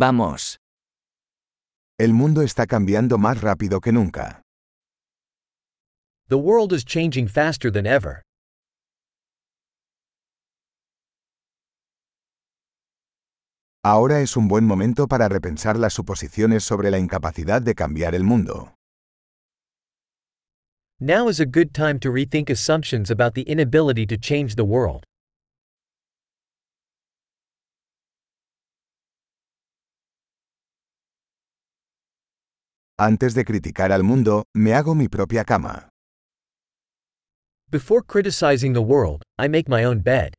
Vamos. El mundo está cambiando más rápido que nunca. The world is changing faster than ever. Ahora es un buen momento para repensar las suposiciones sobre la incapacidad de cambiar el mundo. Now is a good time to rethink assumptions about the inability to change the world. Antes de criticar al mundo, me hago mi propia cama. Before criticizing the world, I make my own bed.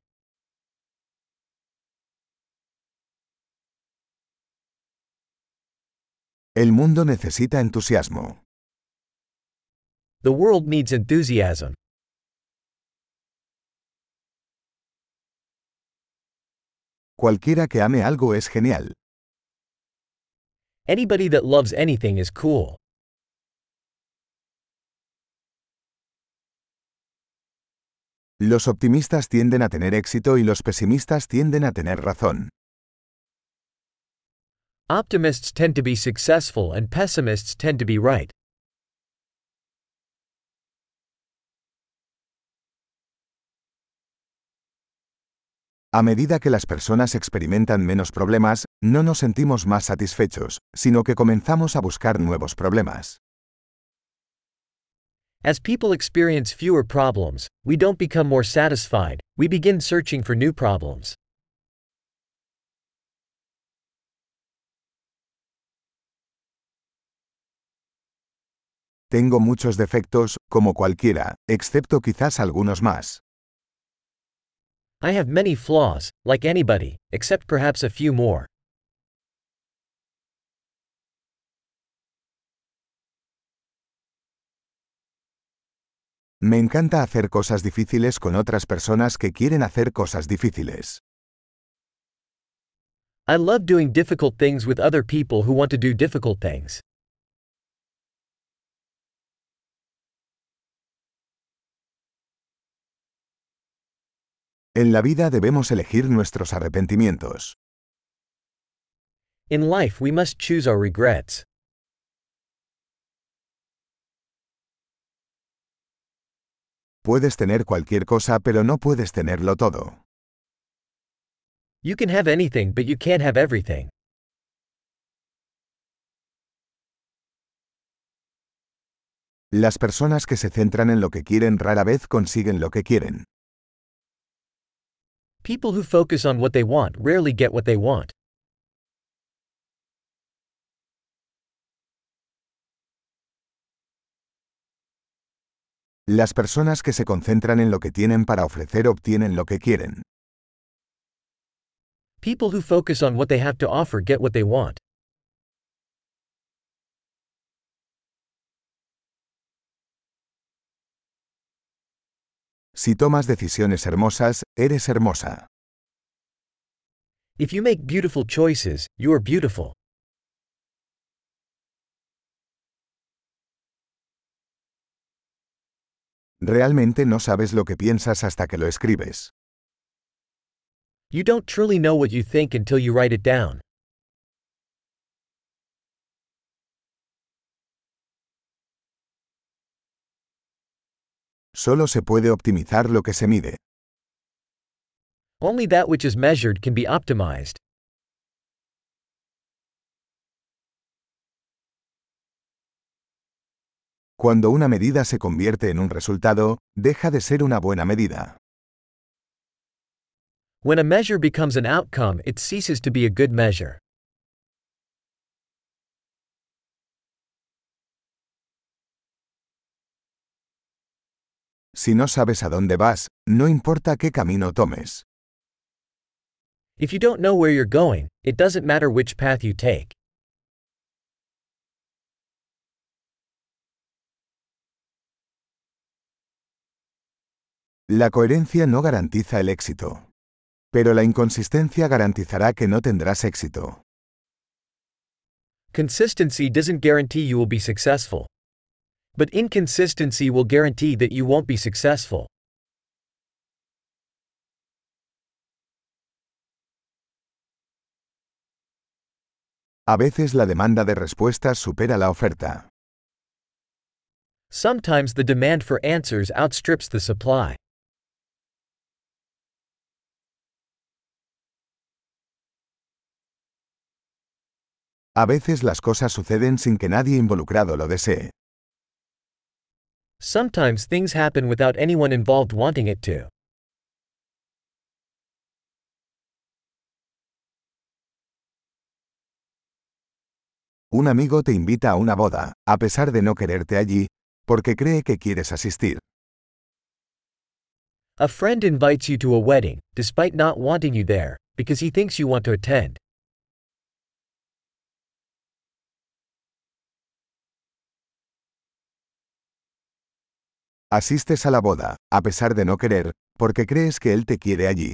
El mundo necesita entusiasmo. The world needs enthusiasm. Cualquiera que ame algo es genial. Anybody that loves anything is cool. Los optimistas tienden a tener éxito y los pesimistas tienden a tener razón. Optimists tend to be successful and pessimists tend to be right. A medida que las personas experimentan menos problemas, no nos sentimos más satisfechos, sino que comenzamos a buscar nuevos problemas. As people experience fewer problems, we don't become more satisfied, we begin searching for new problems. Tengo muchos defectos, como cualquiera, excepto quizás algunos más. I have many flaws, like anybody, except perhaps a few more. Me encanta hacer cosas difíciles con otras personas que quieren hacer cosas difíciles. I love doing difficult things with other people who want to do difficult things. En la vida debemos elegir nuestros arrepentimientos. In life, we must choose our regrets. Puedes tener cualquier cosa pero no puedes tenerlo todo. You can have anything, but you can't have everything. Las personas que se centran en lo que quieren rara vez consiguen lo que quieren. People who focus on what they want rarely get what they want. Las personas que se concentran en lo que tienen para ofrecer obtienen lo que quieren. People who focus on what they have to offer get what they want. Si tomas decisiones hermosas, eres hermosa. If you make beautiful choices, you are beautiful. Realmente no sabes lo que piensas hasta que lo escribes. You don't truly know what you think until you write it down. Solo se puede optimizar lo que se mide. Only that which is measured can be optimized. Cuando una medida se convierte en un resultado, deja de ser una buena medida. When a measure becomes an outcome, it ceases to be a good measure. Si no sabes a dónde vas, no importa qué camino tomes. If you don't know where you're going, it doesn't matter which path you take. La coherencia no garantiza el éxito. Pero la inconsistencia garantizará que no tendrás éxito. Consistency doesn't guarantee you will be successful. But inconsistency will guarantee that you won't be successful. A veces la demanda de respuestas supera la oferta. Sometimes the demand for answers outstrips the supply. A veces las cosas suceden sin que nadie involucrado lo desee. Sometimes things happen without anyone involved wanting it to. Un amigo te invita a una boda, a pesar de no quererte allí, porque cree que quieres asistir. A friend invites you to a wedding, despite not wanting you there, because he thinks you want to attend. Asistes a la boda, a pesar de no querer, porque crees que él te quiere allí.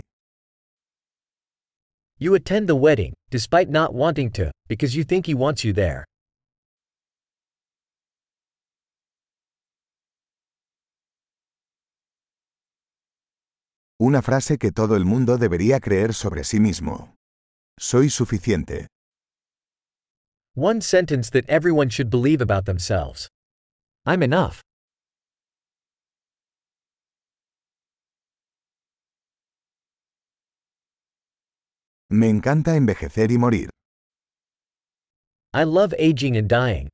You attend the wedding, despite not wanting to, because you think he wants you there. Una frase que todo el mundo debería creer sobre sí mismo. Soy suficiente. One sentence that everyone should believe about themselves. I'm enough. Me encanta envejecer y morir. I love aging and dying.